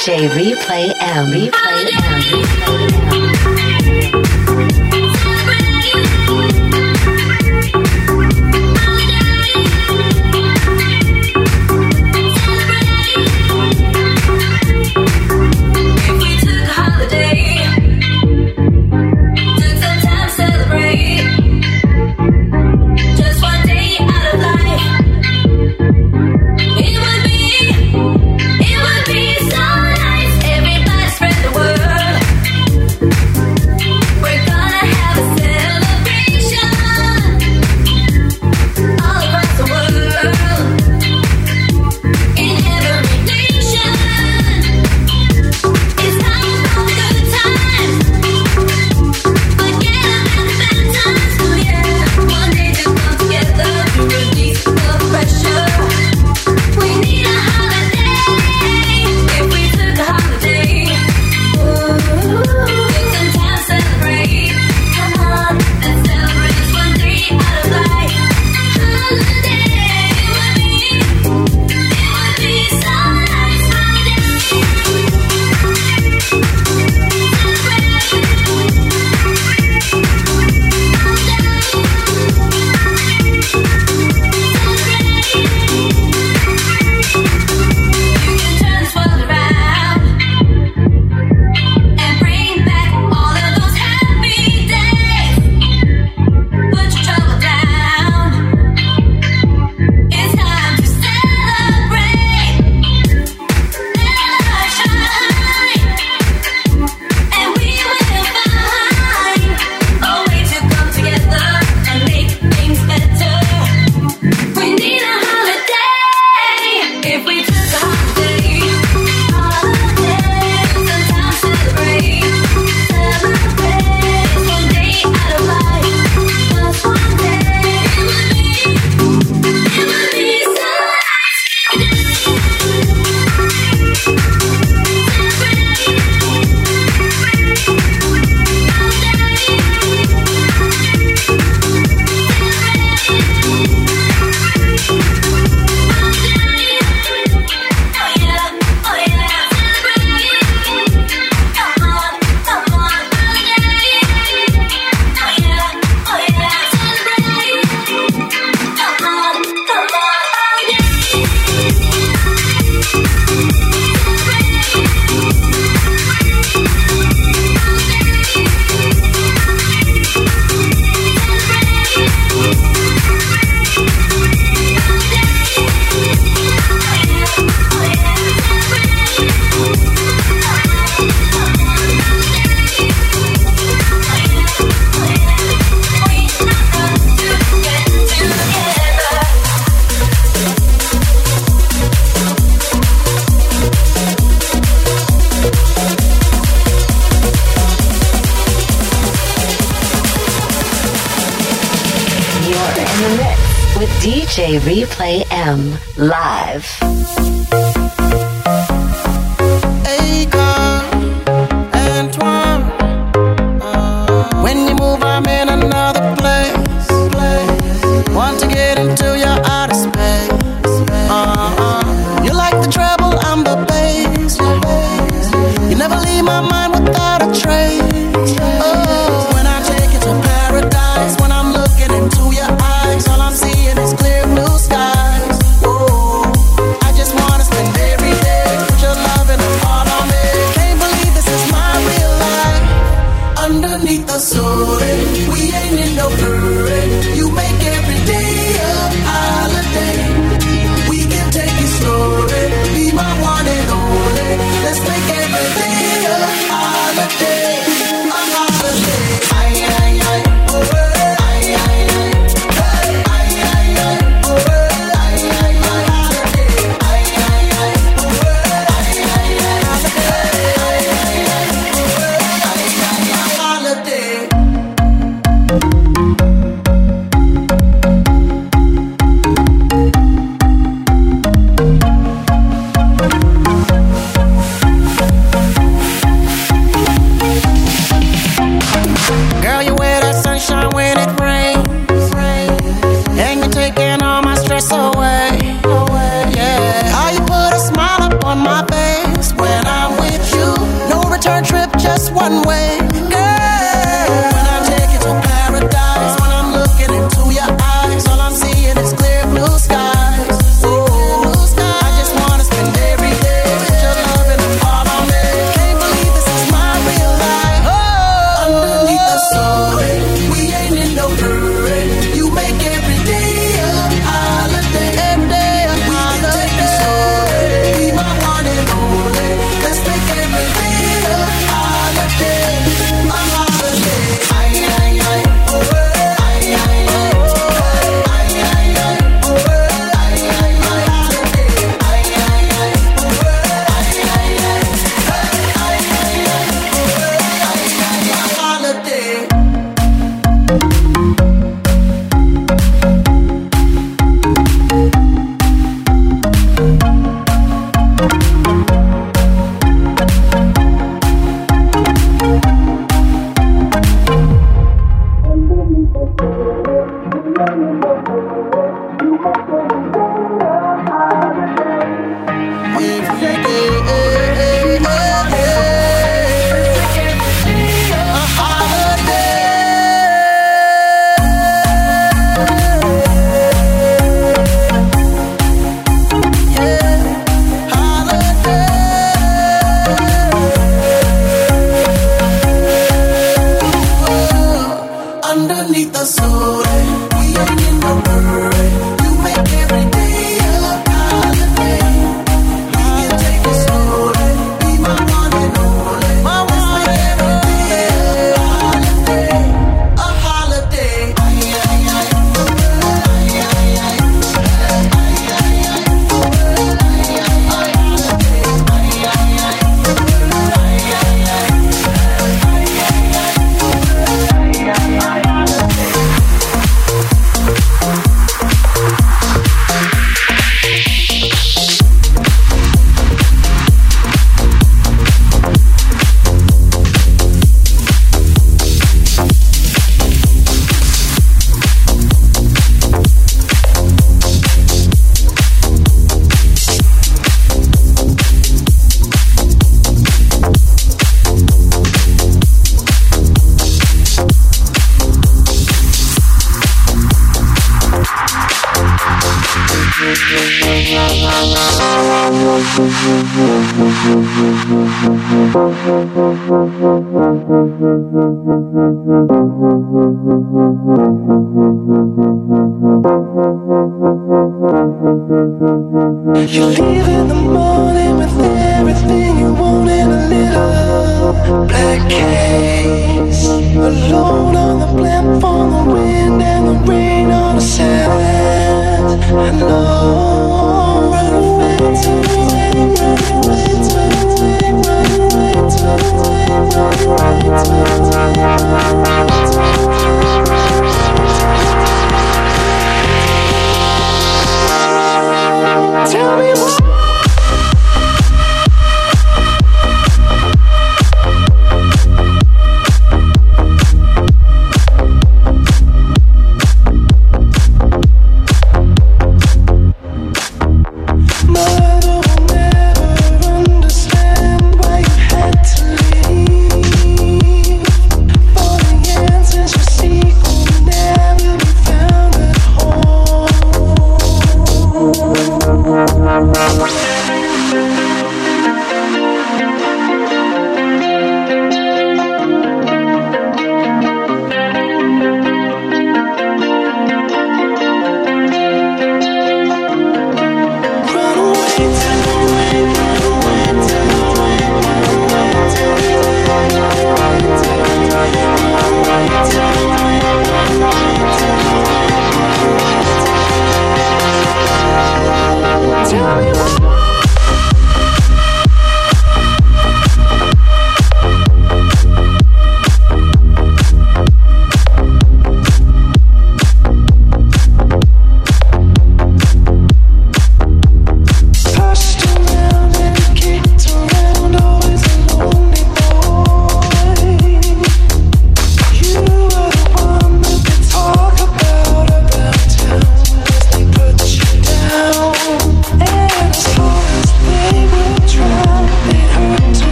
DJ Replay M. Replay M. Replay M.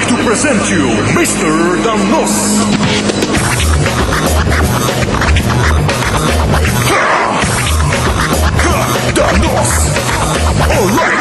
like to present you Mr. Danos. Danos. All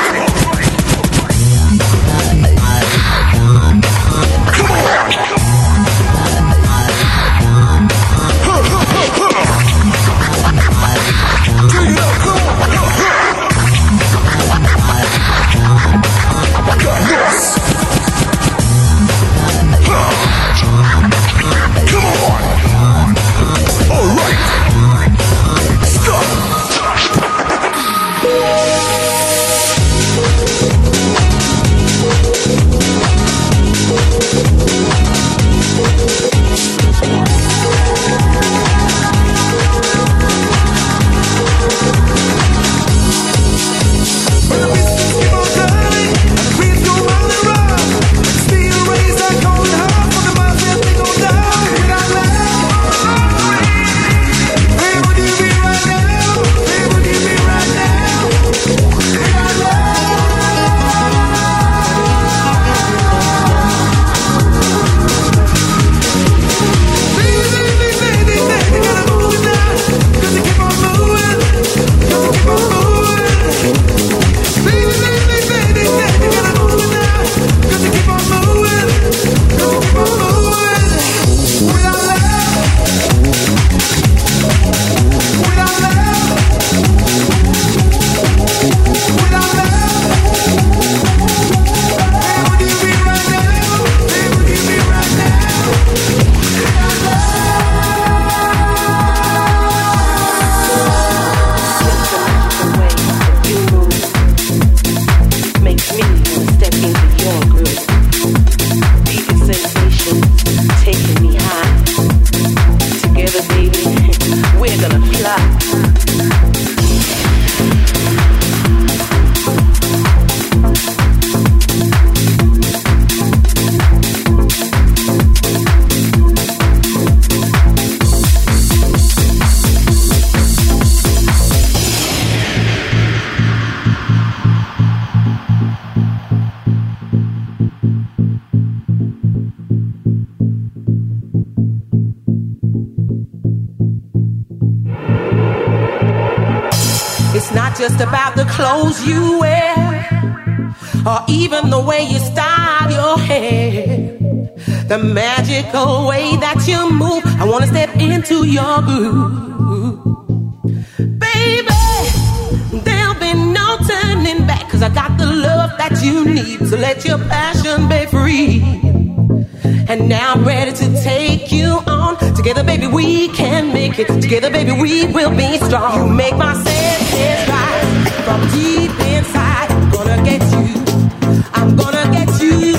clothes you wear or even the way you style your hair. The magical way that you move, I wanna step into your groove. Baby, there'll be no turning back, cause I got the love that you need. So let your passion be free. And now I'm ready to take you on. Together, baby, we can make it. Together, baby, we will be strong. You make my senses from deep inside. I'm gonna get you. I'm gonna get you. You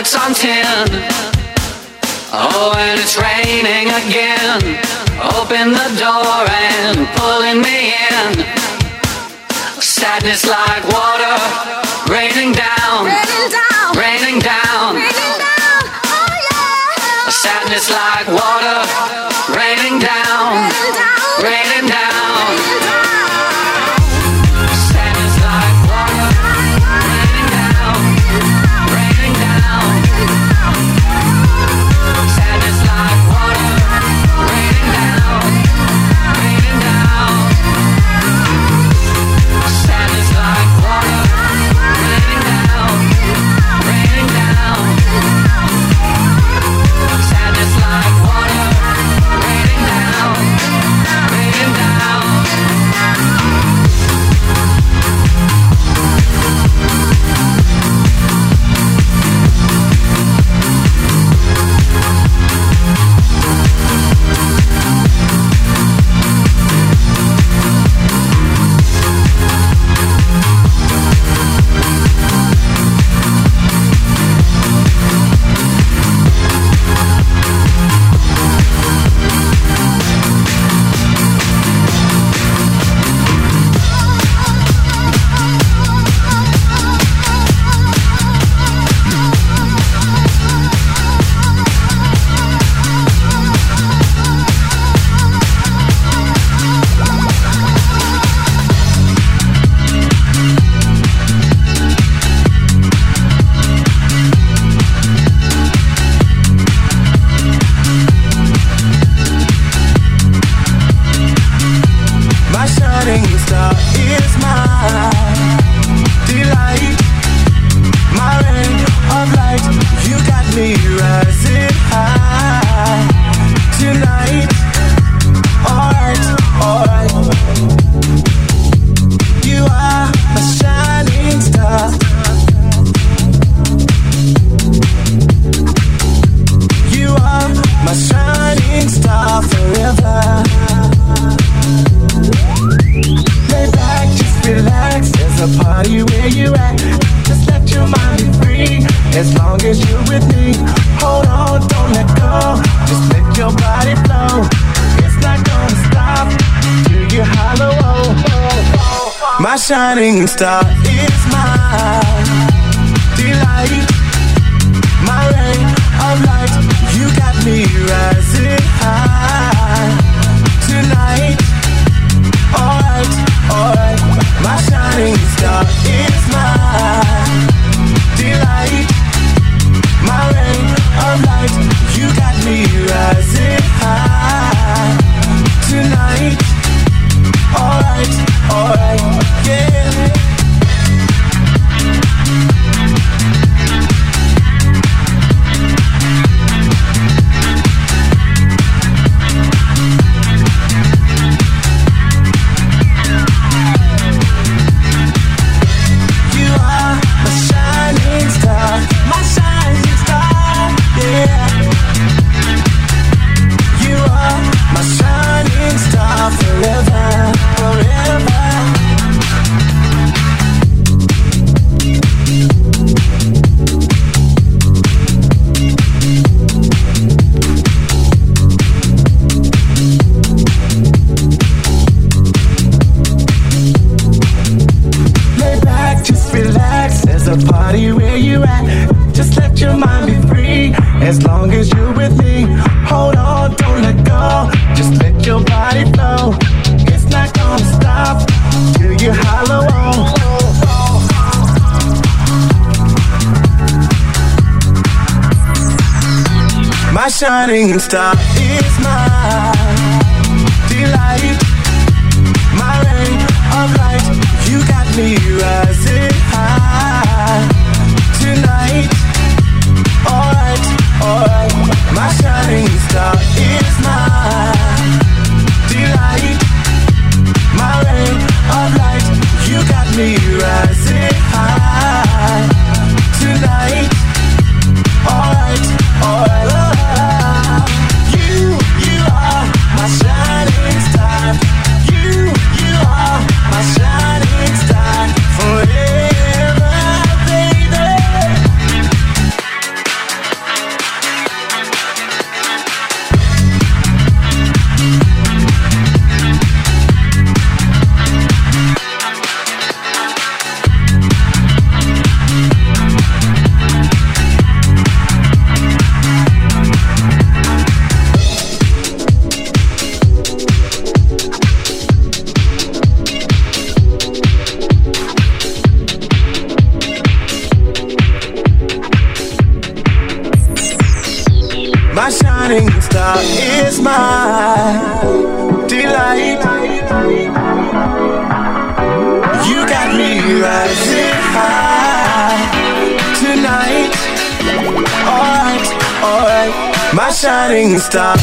It's on tin. Oh, and it's raining again. Open the door and pulling me in. Sadness like water raining down. Raining down. Raining down. Raining down. Oh, yeah. Sadness like water. and stop. My shining star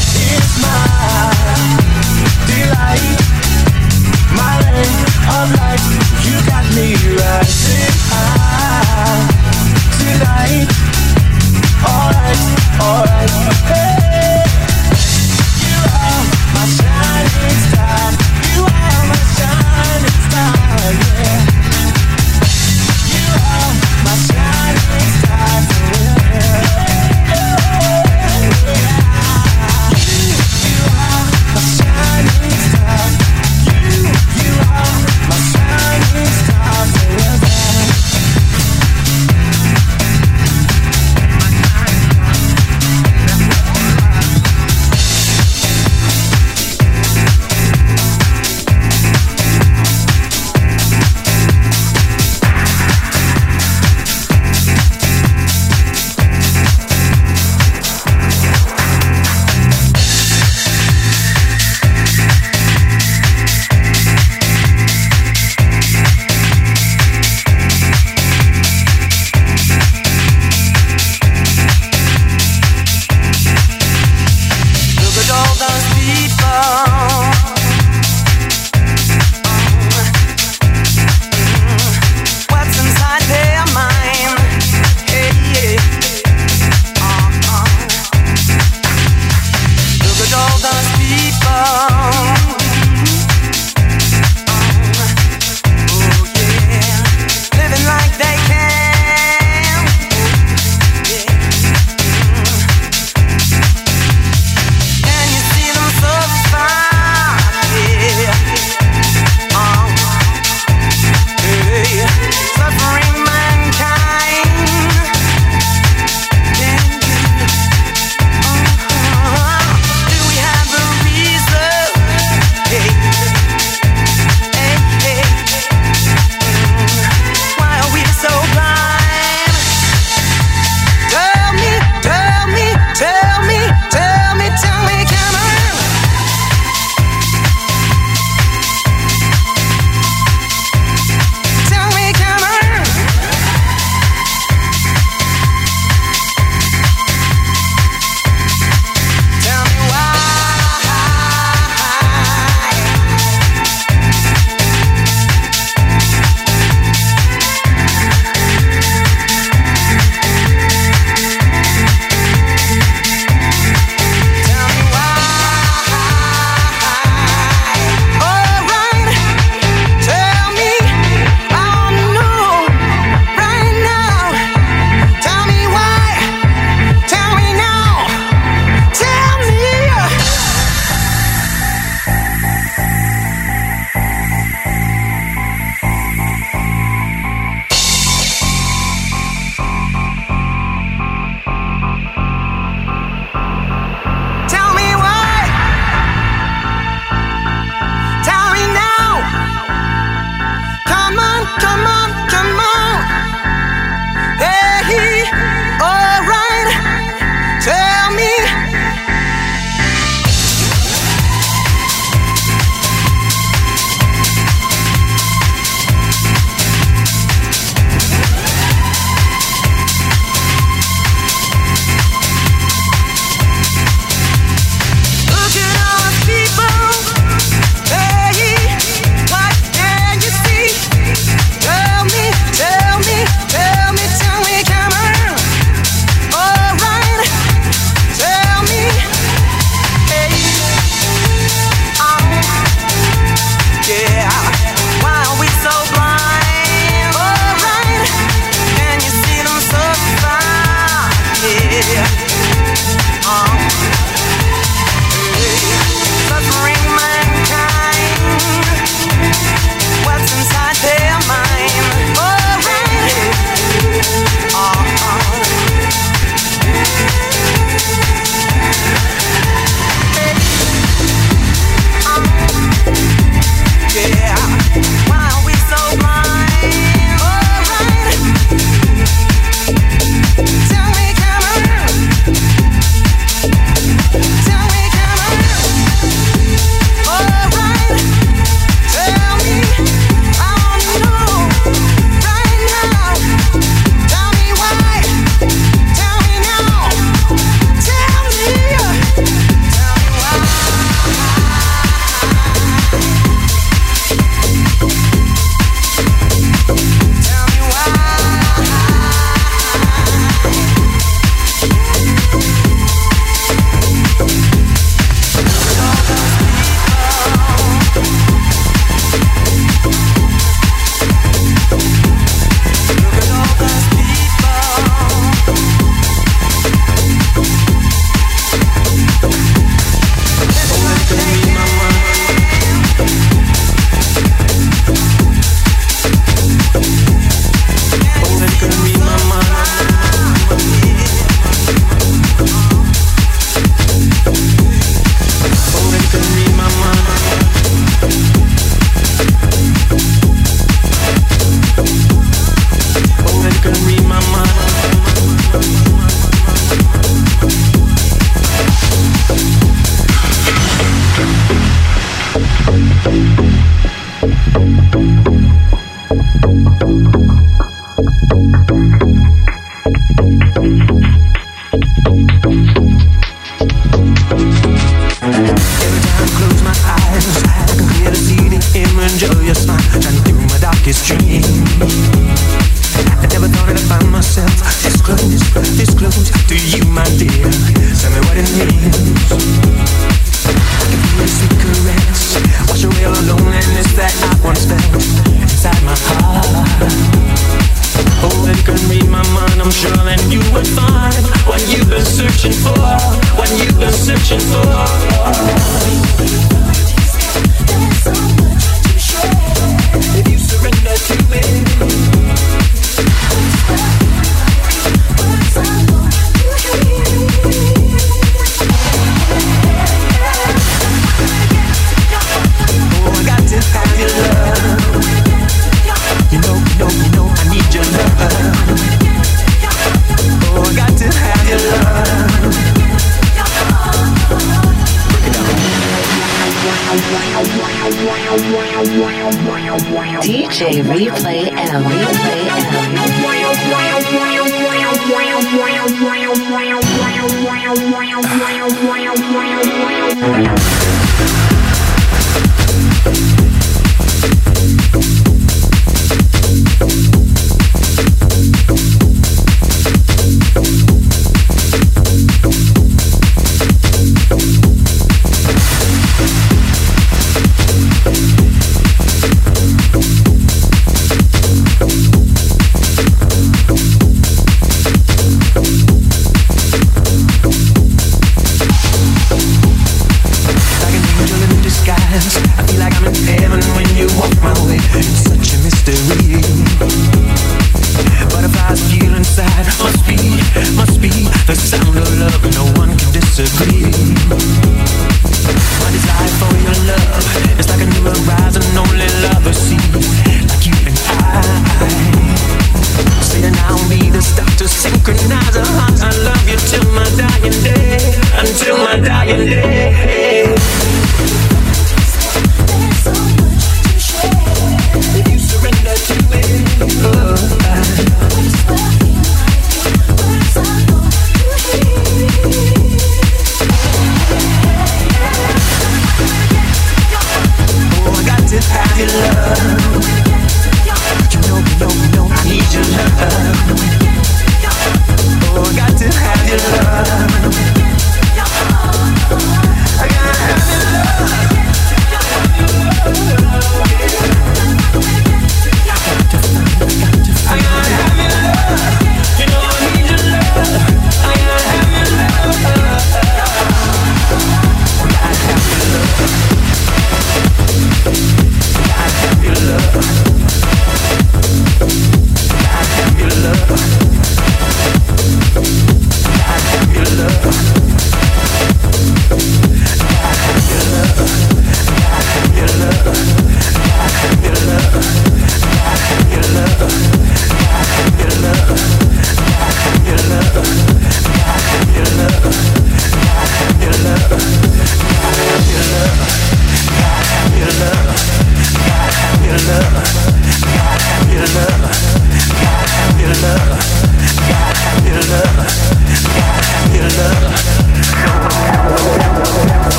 love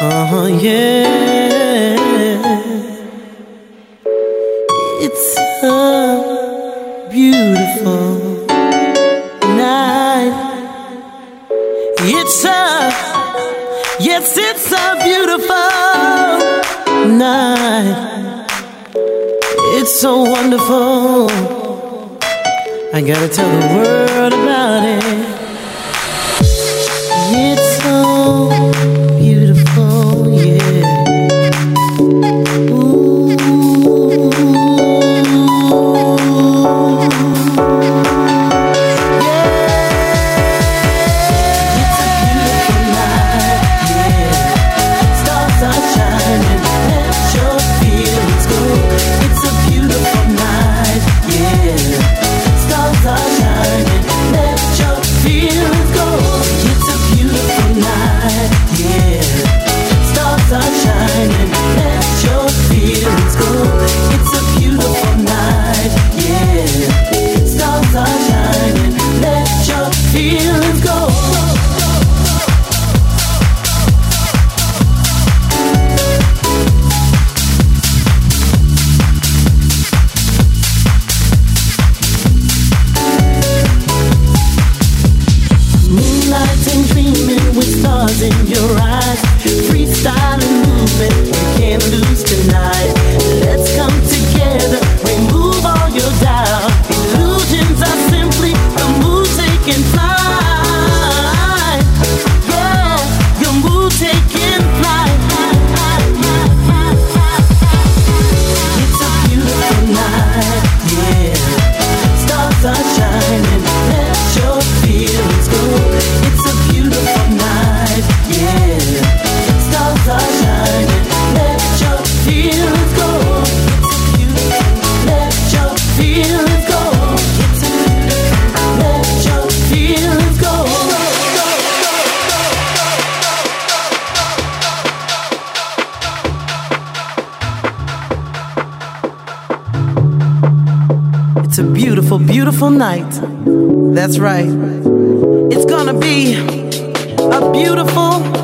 Uh-huh, yeah. It's a beautiful night. It's a, yes, it's a beautiful night. It's so wonderful. I gotta tell the world about it. It's so beautiful, night. That's right. It's gonna be a beautiful.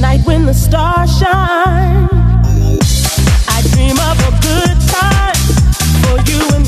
night when the stars shine. I dream of a good time for you and me.